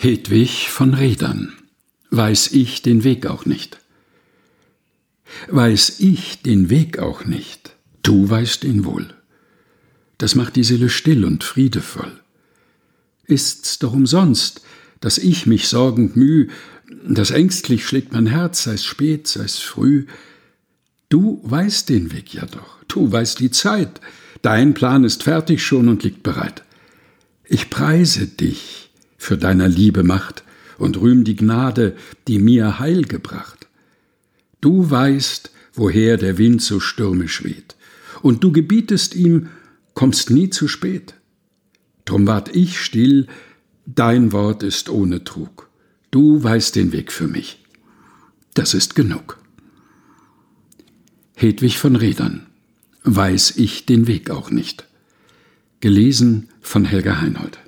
Hedwig von Redern, weiß ich den Weg auch nicht. Weiß ich den Weg auch nicht, du weißt ihn wohl. Das macht die Seele still und friedevoll. Ist's doch umsonst, dass ich mich sorgend müh, dass ängstlich schlägt mein Herz, sei's spät, sei's früh. Du weißt den Weg ja doch, du weißt die Zeit, dein Plan ist fertig schon und liegt bereit. Ich preise dich, für deiner Liebe Macht und rühm die Gnade, die mir Heil gebracht. Du weißt, woher der Wind so stürmisch weht, und du gebietest ihm, kommst nie zu spät. Drum ward ich still, dein Wort ist ohne Trug. Du weißt den Weg für mich. Das ist genug. Hedwig von Redern. Weiß ich den Weg auch nicht. Gelesen von Helga Heinold.